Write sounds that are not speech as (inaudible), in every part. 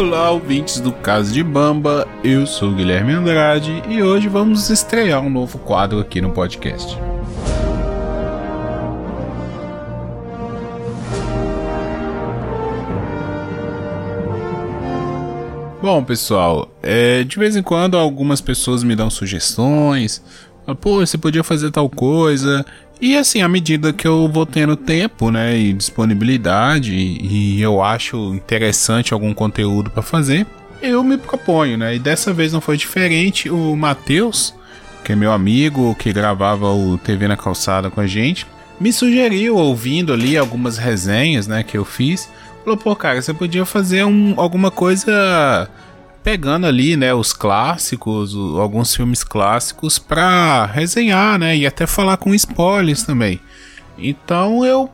Olá, ouvintes do Caso de Bamba, eu sou Guilherme Andrade e hoje vamos estrear um novo quadro aqui no podcast. Bom, pessoal, é, de vez em quando algumas pessoas me dão sugestões, pô, você podia fazer tal coisa, e assim, à medida que eu vou tendo tempo, né, e disponibilidade, e eu acho interessante algum conteúdo para fazer, eu me proponho, né? E dessa vez não foi diferente. O Matheus, que é meu amigo, que gravava o TV na calçada com a gente, me sugeriu, ouvindo ali algumas resenhas, né, que eu fiz, falou, pô, cara, você podia fazer um, alguma coisa pegando ali, né, os clássicos, o, alguns filmes clássicos pra resenhar, né, e até falar com spoilers também. Então eu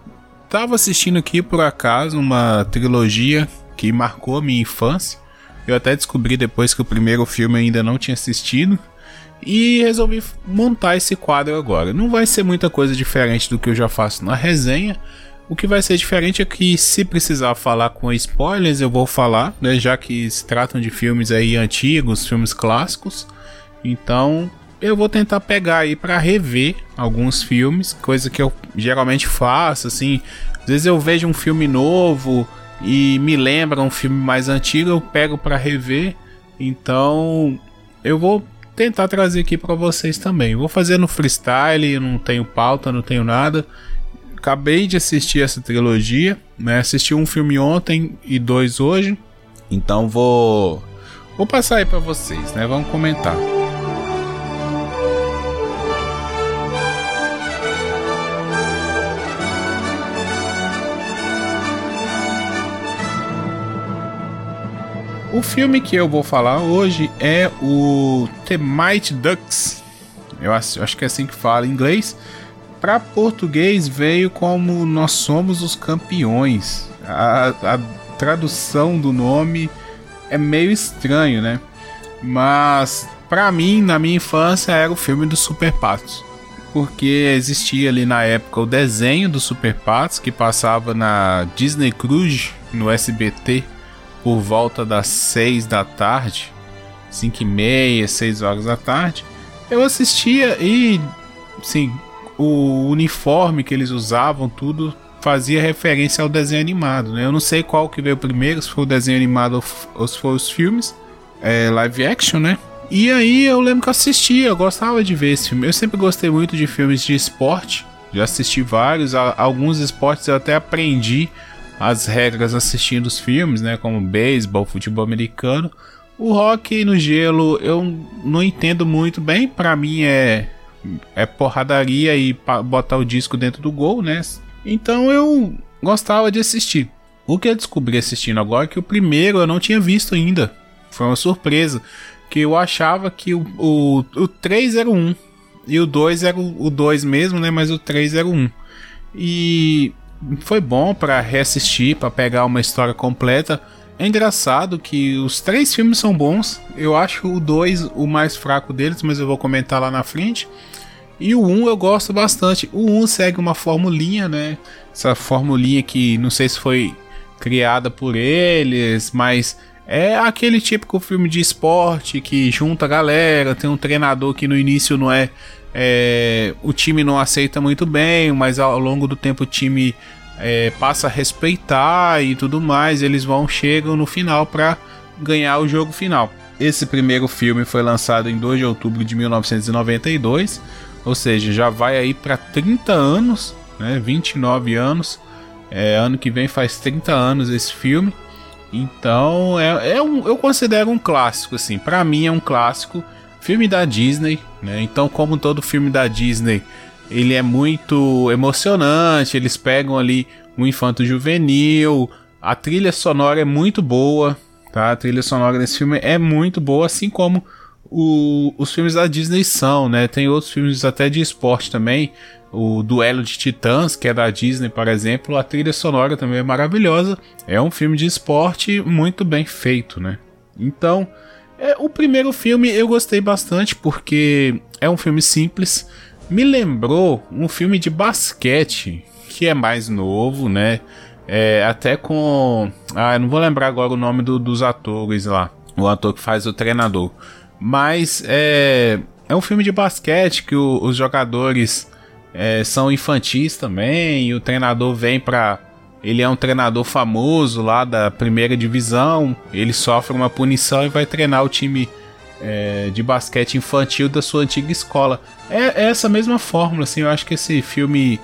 tava assistindo aqui por acaso uma trilogia que marcou a minha infância. Eu até descobri depois que o primeiro filme ainda não tinha assistido. E resolvi montar esse quadro agora. Não vai ser muita coisa diferente do que eu já faço na resenha, o que vai ser diferente é que se precisar falar com spoilers, eu vou falar, né? Já que se tratam de filmes aí antigos, filmes clássicos. Então, eu vou tentar pegar aí para rever alguns filmes, coisa que eu geralmente faço, assim. Às vezes eu vejo um filme novo e me lembra um filme mais antigo, eu pego para rever. Então, eu vou tentar trazer aqui para vocês também. Vou fazer no freestyle, não tenho pauta, não tenho nada acabei de assistir essa trilogia, né? Assisti um filme ontem e dois hoje. Então vou vou passar aí para vocês, né? Vamos comentar. O filme que eu vou falar hoje é o The Mighty Ducks. Eu acho, acho que é assim que fala em inglês para português veio como Nós Somos os Campeões. A, a tradução do nome é meio estranho, né? Mas para mim, na minha infância, era o filme dos Super Patos. Porque existia ali na época o desenho dos Super Patos que passava na Disney Cruise no SBT por volta das 6 da tarde, 5 e meia, 6 horas da tarde. Eu assistia e, sim, o uniforme que eles usavam, tudo fazia referência ao desenho animado, né? Eu não sei qual que veio primeiro, se foi o desenho animado ou se foi os filmes, é, live action, né? E aí eu lembro que eu assistia, eu gostava de ver esse filme. Eu sempre gostei muito de filmes de esporte, já assisti vários, alguns esportes eu até aprendi as regras assistindo os filmes, né? Como beisebol, futebol americano. O rock no gelo eu não entendo muito bem, para mim é é porradaria e botar o disco dentro do gol, né? Então eu gostava de assistir. O que eu descobri assistindo agora é que o primeiro eu não tinha visto ainda. Foi uma surpresa. Que eu achava que o, o, o 3 era o 1. E o 2 era o, o 2 mesmo, né? Mas o 3 era 1. E foi bom para reassistir, para pegar uma história completa. É engraçado que os três filmes são bons. Eu acho o 2 o mais fraco deles, mas eu vou comentar lá na frente. E o 1 eu gosto bastante. O 1 segue uma formulinha, né? Essa formulinha que não sei se foi criada por eles, mas é aquele típico filme de esporte que junta a galera. Tem um treinador que no início não é, é o time não aceita muito bem, mas ao longo do tempo o time é, passa a respeitar e tudo mais. Eles vão chegam no final para ganhar o jogo final. Esse primeiro filme foi lançado em 2 de outubro de 1992 ou seja, já vai aí para 30 anos, né? 29 anos. É, ano que vem faz 30 anos esse filme. Então é, é um, eu considero um clássico, assim. Para mim é um clássico. Filme da Disney, né? Então, como todo filme da Disney, ele é muito emocionante. Eles pegam ali um infanto juvenil. A trilha sonora é muito boa, tá? A trilha sonora desse filme é muito boa, assim como o, os filmes da Disney são, né? Tem outros filmes até de esporte também. O Duelo de Titãs, que é da Disney, por exemplo, a trilha sonora também é maravilhosa. É um filme de esporte muito bem feito, né? Então, é, o primeiro filme eu gostei bastante porque é um filme simples. Me lembrou um filme de basquete que é mais novo, né? É, até com. Ah, não vou lembrar agora o nome do, dos atores lá. O ator que faz o treinador. Mas é. É um filme de basquete que o, os jogadores é, são infantis também. E o treinador vem pra. Ele é um treinador famoso lá da primeira divisão. Ele sofre uma punição e vai treinar o time é, de basquete infantil da sua antiga escola. É, é, essa mesma fórmula, assim. Eu acho que esse filme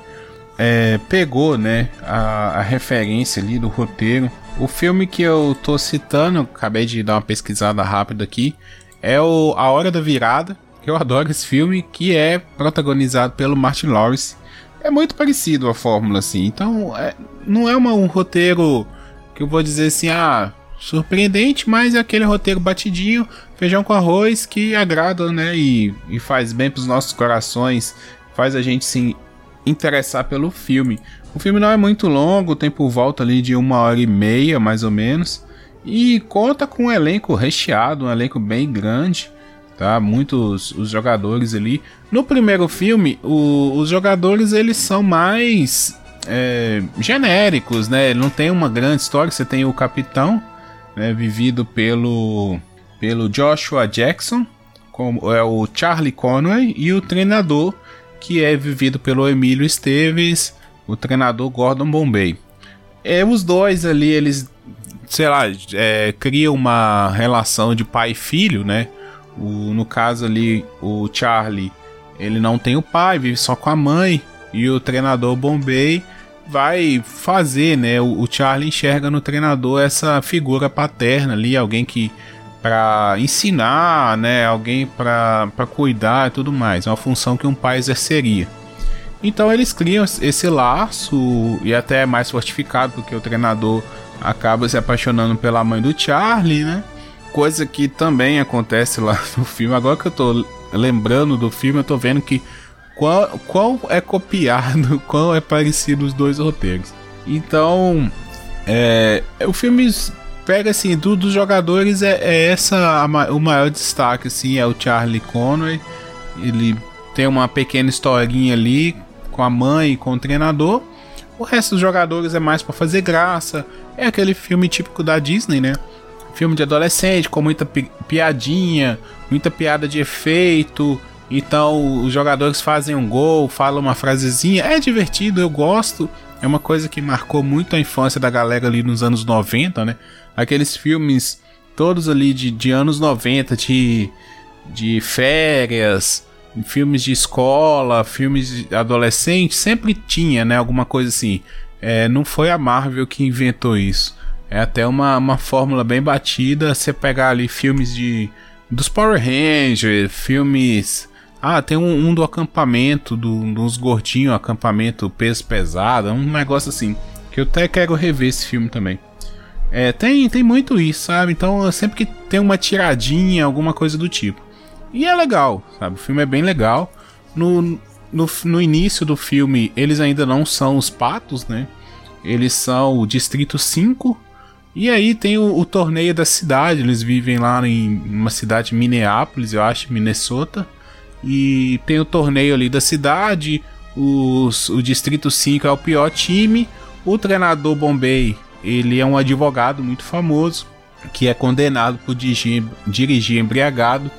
é, pegou, né, a, a, referência ali do roteiro. O filme que eu tô citando, acabei de dar uma pesquisada rápida aqui, é o A Hora da Virada. Eu adoro esse filme, que é protagonizado pelo Martin Lawrence. É muito parecido a fórmula, assim. Então, é, não é uma, um roteiro que eu vou dizer assim, ah, surpreendente, mas é aquele roteiro batidinho, feijão com arroz que agrada, né? E, e faz bem pros nossos corações, faz a gente se interessar pelo filme. O filme não é muito longo, tem por volta ali de uma hora e meia, mais ou menos. E conta com um elenco recheado, um elenco bem grande, tá? Muitos os jogadores ali. No primeiro filme, o, os jogadores eles são mais é, genéricos, né? Não tem uma grande história. Você tem o capitão, né, vivido pelo, pelo Joshua Jackson, como é o Charlie Conway, e o treinador, que é vivido pelo Emílio Esteves, o treinador Gordon Bombay. É, os dois ali, eles, sei lá, é, criam uma relação de pai e filho, né? O, no caso ali, o Charlie, ele não tem o pai, vive só com a mãe, e o treinador Bombay vai fazer, né? O, o Charlie enxerga no treinador essa figura paterna ali, alguém que para ensinar, né, alguém para cuidar e tudo mais, é uma função que um pai exerceria. Então eles criam esse laço e até é mais fortificado porque o treinador acaba se apaixonando pela mãe do Charlie, né? Coisa que também acontece lá (laughs) no filme. Agora que eu tô lembrando do filme, eu tô vendo que qual, qual é copiado, (laughs) qual é parecido os dois roteiros. Então, é, o filme pega assim, do, dos jogadores é, é essa a, o maior destaque, assim, é o Charlie Conway. Ele tem uma pequena historinha ali com a mãe e com o treinador. O resto dos jogadores é mais para fazer graça. É aquele filme típico da Disney, né? Filme de adolescente com muita pi piadinha, muita piada de efeito então os jogadores fazem um gol, falam uma frasezinha, é divertido, eu gosto. É uma coisa que marcou muito a infância da galera ali nos anos 90, né? Aqueles filmes todos ali de, de anos 90, de, de férias, filmes de escola, filmes de adolescente, sempre tinha, né? Alguma coisa assim. É, não foi a Marvel que inventou isso. É até uma, uma fórmula bem batida. Você pegar ali filmes de dos Power Rangers, filmes ah, tem um, um do acampamento, do, dos gordinhos, acampamento peso pesado, um negócio assim. Que eu até quero rever esse filme também. É, tem, tem muito isso, sabe? Então, sempre que tem uma tiradinha, alguma coisa do tipo. E é legal, sabe? O filme é bem legal. No, no, no início do filme, eles ainda não são os patos, né? Eles são o Distrito 5. E aí tem o, o torneio da cidade. Eles vivem lá em uma cidade Minneapolis, eu acho, Minnesota. E tem o torneio ali da cidade. Os, o Distrito 5 é o pior time. O treinador Bombay, ele é um advogado muito famoso que é condenado por dirigir, dirigir embriagado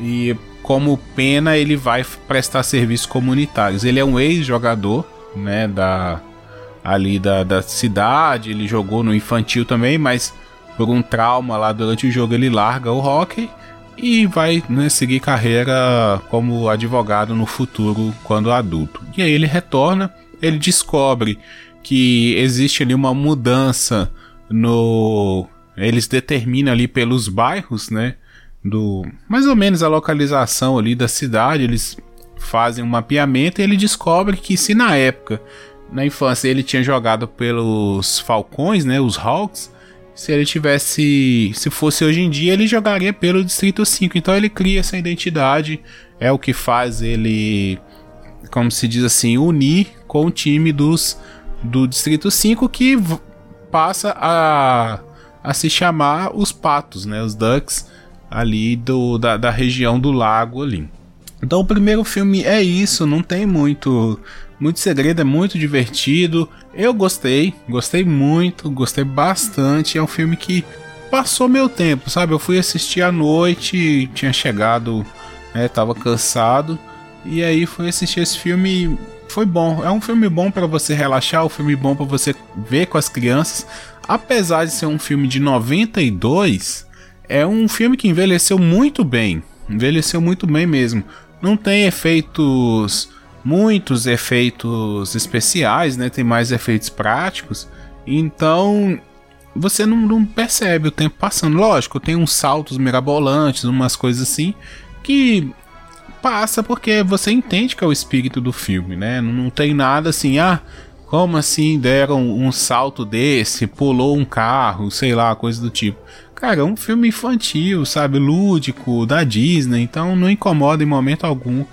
e como pena ele vai prestar serviços comunitários. Ele é um ex-jogador, né, da ali da, da cidade, ele jogou no infantil também, mas por um trauma lá durante o jogo ele larga o hockey e vai né, seguir carreira como advogado no futuro quando adulto. E aí ele retorna, ele descobre que existe ali uma mudança no eles determinam ali pelos bairros, né, do mais ou menos a localização ali da cidade, eles fazem um mapeamento e ele descobre que se na época na infância ele tinha jogado pelos Falcões, né, os Hawks, se ele tivesse. Se fosse hoje em dia, ele jogaria pelo Distrito 5. Então ele cria essa identidade. É o que faz ele, como se diz assim, unir com o time dos do Distrito 5 que passa a, a se chamar os patos, né? Os Ducks ali do, da, da região do lago ali. Então o primeiro filme é isso, não tem muito muito segredo, é muito divertido. Eu gostei, gostei muito, gostei bastante. É um filme que passou meu tempo, sabe? Eu fui assistir à noite, tinha chegado, né, tava cansado, e aí fui assistir esse filme. Foi bom, é um filme bom para você relaxar, um filme bom para você ver com as crianças. Apesar de ser um filme de 92, é um filme que envelheceu muito bem. Envelheceu muito bem mesmo. Não tem efeitos muitos efeitos especiais, né? Tem mais efeitos práticos. Então você não, não, percebe o tempo passando. Lógico, tem uns saltos mirabolantes, umas coisas assim que passa porque você entende que é o espírito do filme, né? Não, tem nada assim, ah, como assim deram um salto desse, pulou um carro, sei lá, coisa do tipo. Cara, é um filme infantil, sabe, lúdico, da Disney, então não incomoda em momento algum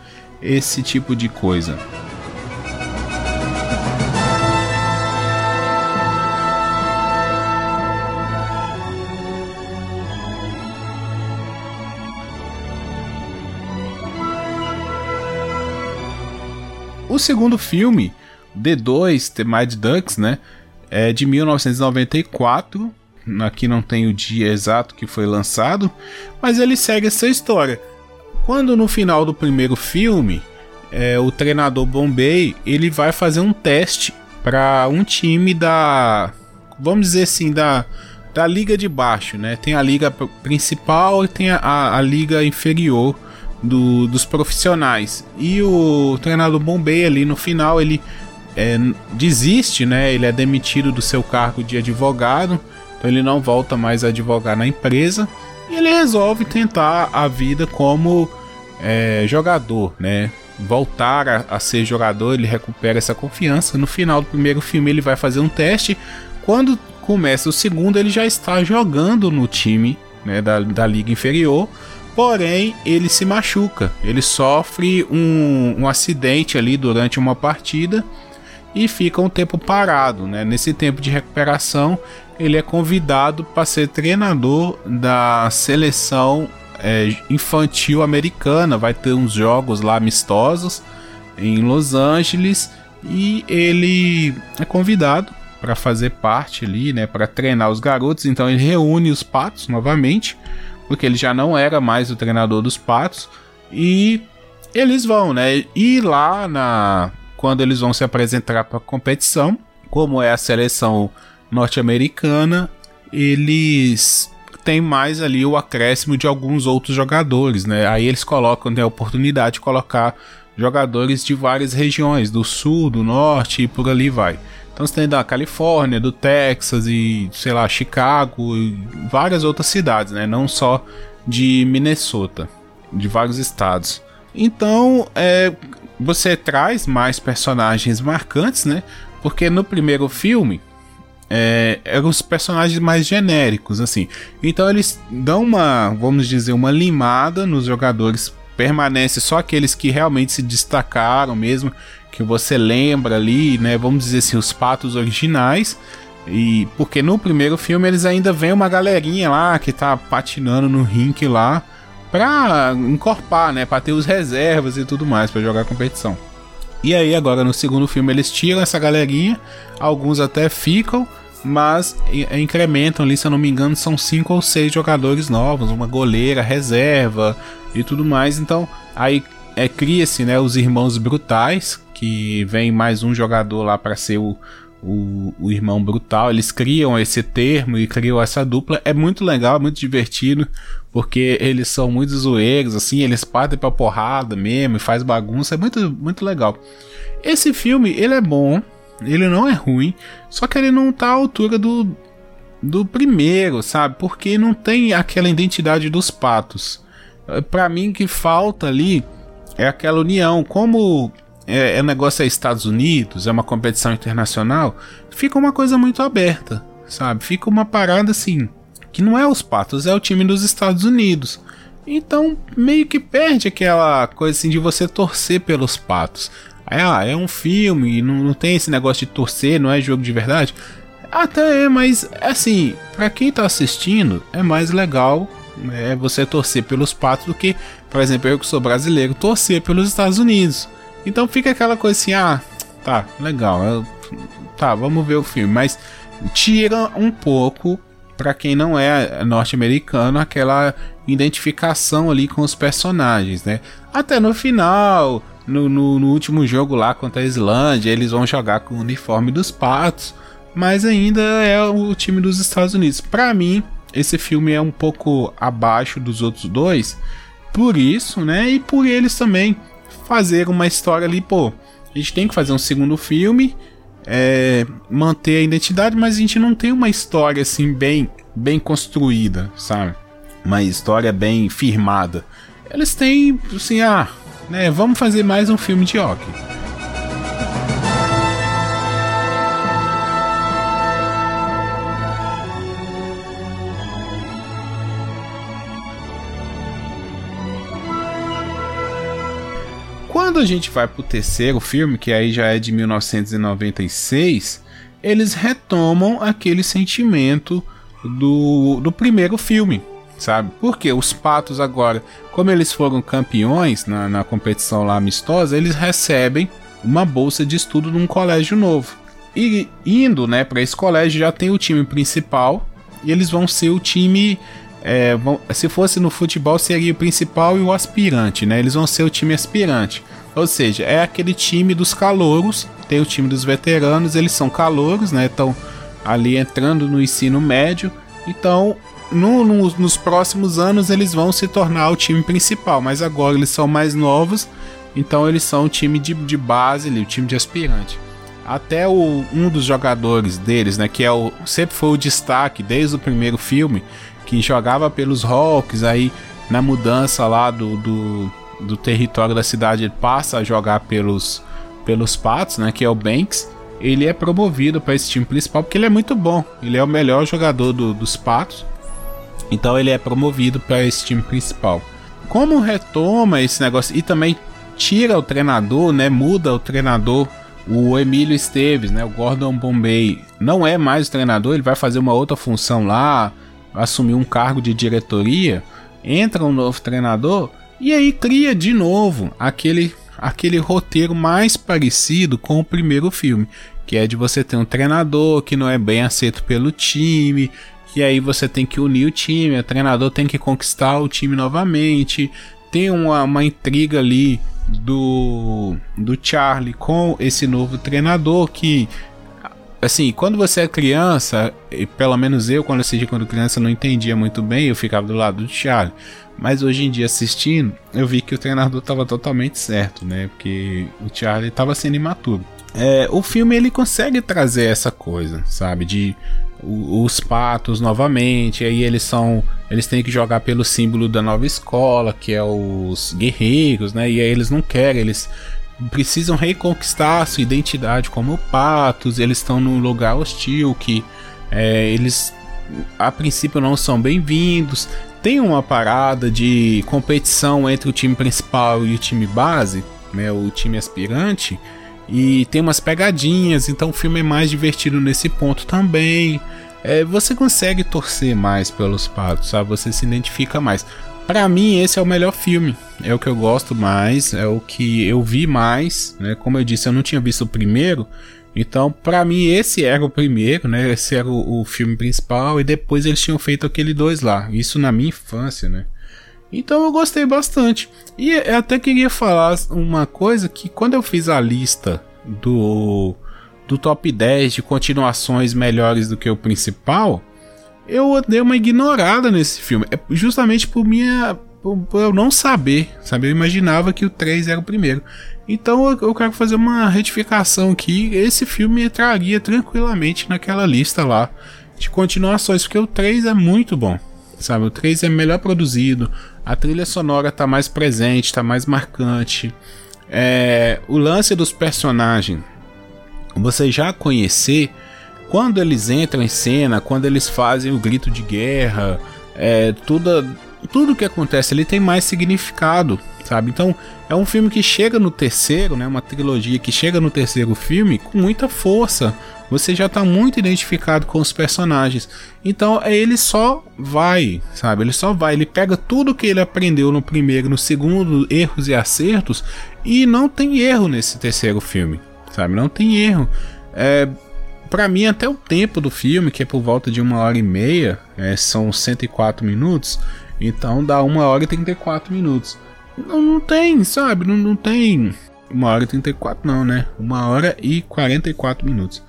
esse tipo de coisa. O segundo filme, D2, The Mad Ducks, né, é de 1994. Aqui não tem o dia exato que foi lançado, mas ele segue essa história. Quando no final do primeiro filme, é, o treinador Bombay ele vai fazer um teste para um time da, vamos dizer assim, da, da liga de baixo, né? Tem a liga principal e tem a, a, a liga inferior do, dos profissionais. E o treinador Bombay ali no final ele é, desiste, né? Ele é demitido do seu cargo de advogado, então ele não volta mais a advogar na empresa ele resolve tentar a vida como é, jogador, né? Voltar a, a, ser jogador, ele recupera essa confiança. No final do primeiro filme, ele vai fazer um teste. Quando começa o segundo, ele já está jogando no time né, da, da liga inferior. Porém, ele se machuca. Ele sofre um, um acidente ali durante uma partida e fica um tempo parado. Né? Nesse tempo de recuperação, ele é convidado para ser treinador da seleção é, infantil americana. Vai ter uns jogos lá amistosos em Los Angeles e ele é convidado para fazer parte ali, né, para treinar os garotos. Então ele reúne os patos novamente, porque ele já não era mais o treinador dos patos e eles vão, né? E lá na quando eles vão se apresentar para a competição, como é a seleção norte-americana, eles têm mais ali o acréscimo de alguns outros jogadores, né? Aí eles colocam, tem a oportunidade de colocar jogadores de várias regiões, do sul, do norte e por ali vai. Então você tem da Califórnia, do Texas e, sei lá, Chicago e várias outras cidades, né? Não só de Minnesota, de vários estados. Então, é, você traz mais personagens marcantes, né? Porque no primeiro filme é, eram os personagens mais genéricos, assim. Então eles dão uma, vamos dizer, uma limada nos jogadores. Permanece só aqueles que realmente se destacaram mesmo, que você lembra ali, né? Vamos dizer assim, os patos originais. E porque no primeiro filme eles ainda vêm uma galerinha lá que tá patinando no rink lá pra encorpar, né? Pra ter os reservas e tudo mais para jogar a competição. E aí agora no segundo filme eles tiram essa galerinha, alguns até ficam, mas incrementam ali, se eu não me engano, são cinco ou seis jogadores novos, uma goleira, reserva e tudo mais. Então aí é, cria-se né, os irmãos brutais, que vem mais um jogador lá para ser o, o, o, irmão brutal. Eles criam esse termo e criam essa dupla. É muito legal, é muito divertido, porque eles são muito zoeiros, assim, eles partem pra porrada mesmo e faz bagunça. É muito, muito legal. Esse filme, ele é bom, ele não é ruim, só que ele não tá à altura do, do primeiro, sabe? Porque não tem aquela identidade dos patos. Para mim, que falta ali é aquela união. Como é, é negócio é Estados Unidos, é uma competição internacional, fica uma coisa muito aberta, sabe? Fica uma parada assim, que não é os Patos, é o time dos Estados Unidos. Então, meio que perde aquela coisa assim de você torcer pelos Patos. É, ah, é um filme, não, não tem esse negócio de torcer, não é jogo de verdade. Até é, mas assim, para quem tá assistindo, é mais legal é você torcer pelos patos do que por exemplo, eu que sou brasileiro, torcer pelos Estados Unidos. Então fica aquela coisa assim, ah, tá, legal, eu, tá, vamos ver o filme, mas tira um pouco para quem não é norte-americano aquela identificação ali com os personagens, né? Até no final, no, no, no, último jogo lá contra a Islândia, eles vão jogar com o uniforme dos patos, mas ainda é o time dos Estados Unidos. Para mim, esse filme é um pouco abaixo dos outros dois, por isso, né? E por eles também fazer uma história ali, pô. A gente tem que fazer um segundo filme é, manter a identidade, mas a gente não tem uma história assim bem, bem construída, sabe? Uma história bem firmada. Eles têm, assim, ah, né, vamos fazer mais um filme de hockey. Quando a gente vai pro terceiro filme, que aí já é de 1996, eles retomam aquele sentimento do, do primeiro filme, sabe? Porque os patos agora, como eles foram campeões na, na competição lá amistosa, eles recebem uma bolsa de estudo num colégio novo. E indo, né, para esse colégio já tem o time principal e eles vão ser o time é, vão, se fosse no futebol seria o principal e o aspirante, né? Eles vão ser o time aspirante. Ou seja, é aquele time dos calouros, tem o time dos veteranos, eles são calouros, né? Estão ali entrando no ensino médio. Então, no, no, nos próximos anos eles vão se tornar o time principal, mas agora eles são mais novos, então eles são o time de, de base, o time de aspirante. Até o, um dos jogadores deles, né, que é o, sempre foi o destaque desde o primeiro filme, que jogava pelos Hawks, aí na mudança lá do, do do território da cidade ele passa a jogar pelos, pelos Patos, né, que é o Banks, ele é promovido para esse time principal porque ele é muito bom. Ele é o melhor jogador do, dos Patos. Então ele é promovido para esse time principal. Como retoma esse negócio e também tira o treinador, né, muda o treinador, o Emílio Esteves, né, o Gordon Bombay, não é mais o treinador, ele vai fazer uma outra função lá, assumir um cargo de diretoria. Entra um novo treinador, e aí cria de novo aquele, aquele roteiro mais parecido com o primeiro filme, que é de você ter um treinador que não é bem aceito pelo time, e aí você tem que unir o time, o treinador tem que conquistar o time novamente, tem uma, uma intriga ali do, do Charlie com esse novo treinador que assim, quando você é criança, e pelo menos eu quando assisti quando criança não entendia muito bem, eu ficava do lado do Charlie. Mas hoje em dia assistindo, eu vi que o treinador estava totalmente certo, né? Porque o Charlie estava sendo imaturo. É, o filme ele consegue trazer essa coisa, sabe? De os patos novamente, aí eles são. Eles têm que jogar pelo símbolo da nova escola, que é os guerreiros, né? E aí eles não querem, eles precisam reconquistar sua identidade como patos, eles estão num lugar hostil que é, eles a princípio não são bem-vindos tem uma parada de competição entre o time principal e o time base, né, o time aspirante, e tem umas pegadinhas, então o filme é mais divertido nesse ponto também. É, você consegue torcer mais pelos patos, sabe? Você se identifica mais. Para mim, esse é o melhor filme. É o que eu gosto mais, é o que eu vi mais, né? Como eu disse, eu não tinha visto o primeiro, então, para mim, esse era o primeiro, né? Esse era o, o, filme principal, e depois eles tinham feito aquele dois lá. Isso na minha infância, né? Então eu gostei bastante. E eu até queria falar uma coisa que quando eu fiz a lista do, do top 10 de continuações melhores do que o principal, eu dei uma ignorada nesse filme. É justamente por minha. Por, eu não saber, sabe? Eu imaginava que o 3 era o primeiro. Então eu quero fazer uma retificação aqui. Esse filme entraria tranquilamente naquela lista lá de continuações, porque o 3 é muito bom. Sabe, o 3 é melhor produzido, a trilha sonora tá mais presente, tá mais marcante. É, o lance dos personagens, você já conhecer quando eles entram em cena, quando eles fazem o grito de guerra, é, tudo, tudo que acontece ali tem mais significado sabe? Então, é um filme que chega no terceiro, né? Uma trilogia que chega no terceiro filme com muita força. Você já tá muito identificado com os personagens. Então, é ele só vai, sabe? Ele só vai, ele pega tudo que ele aprendeu no primeiro, no segundo, erros e acertos, e não tem erro nesse terceiro filme, sabe? Não tem erro. É, para mim, até o tempo do filme, que é por volta de uma hora e meia, é, são 104 minutos, então dá uma hora e 34 minutos. Não, não tem, sabe? Não, não tem. Uma hora e 34, não, né? Uma hora e 44 minutos.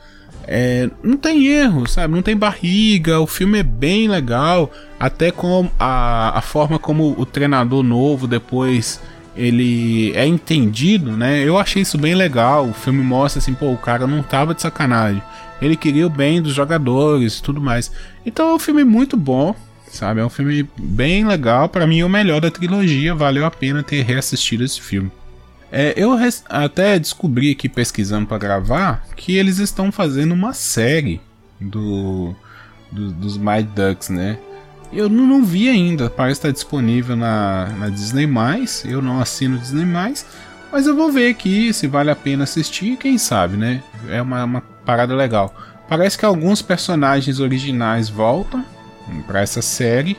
É, não tem erro, sabe? Não tem barriga. O filme é bem legal. Até com a, a forma como o treinador novo depois ele é entendido, né? Eu achei isso bem legal. O filme mostra assim, pô, o cara não tava de sacanagem. Ele queria o bem dos jogadores e tudo mais. Então é um filme muito bom, sabe? É um filme bem legal. Para mim, é o melhor da trilogia. Valeu a pena ter reassistido esse filme. É, eu até descobri aqui pesquisando para gravar que eles estão fazendo uma série do, do dos Mighty Ducks, né? Eu não, não, vi ainda, parece estar disponível na, na Disney+, eu não assino Disney+, mas eu vou ver aqui se vale a pena assistir, quem sabe, né? É uma, uma parada legal. Parece que alguns personagens originais voltam para essa série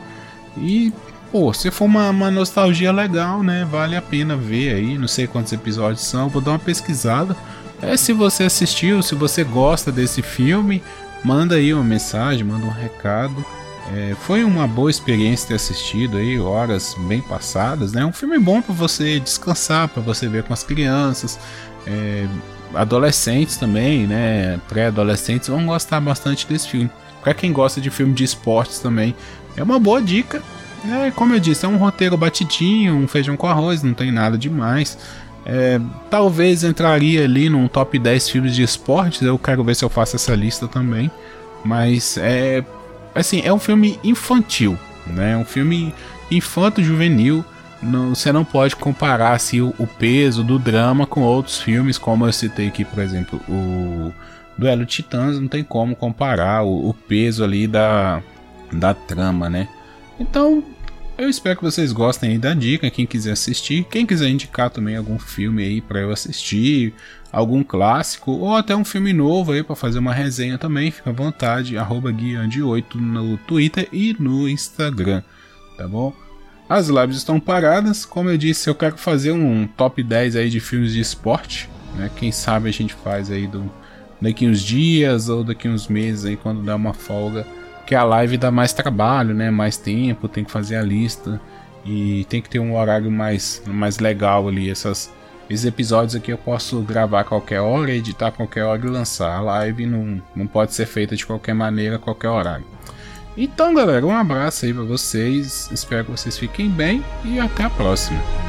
e, pô, se for uma, uma nostalgia legal, né? Vale a pena ver aí, não sei quantos episódios são, vou dar uma pesquisada. É, se você assistiu, se você gosta desse filme, manda aí uma mensagem, manda um recado. É, foi uma boa experiência ter assistido aí, horas bem passadas, né? Um filme bom para você descansar, para você ver com as crianças, é, adolescentes também, né? Pré-adolescentes vão gostar bastante desse filme. Para quem gosta de filme de esportes também, é uma boa dica. É, como eu disse, é um roteiro batidinho, um feijão com arroz, não tem nada demais. É, talvez entraria ali num top 10 filmes de esportes, eu quero ver se eu faço essa lista também. Mas é assim, é um filme infantil, né? É um filme infanto-juvenil. Não, você não pode comparar assim, o, o, peso do drama com outros filmes, como eu citei aqui, por exemplo, o Duelo de Titãs, não tem como comparar o, o peso ali da, da trama, né? Então, eu espero que vocês gostem aí da dica, quem quiser assistir, quem quiser indicar também algum filme aí para eu assistir, algum clássico ou até um filme novo aí para fazer uma resenha também, fica à vontade, arroba guiande8 no Twitter e no Instagram, tá bom? As lives estão paradas, como eu disse, eu quero fazer um top 10 aí de filmes de esporte, né? Quem sabe a gente faz aí do, daqui uns dias ou daqui uns meses aí quando dá uma folga, que a live dá mais trabalho, né? Mais tempo, tem que fazer a lista e tem que ter um horário mais, mais legal ali, essas esses episódios aqui eu posso gravar a qualquer hora, editar a qualquer hora e lançar. A live não, não pode ser feita de qualquer maneira, a qualquer horário. Então, galera, um abraço aí para vocês. Espero que vocês fiquem bem e até a próxima.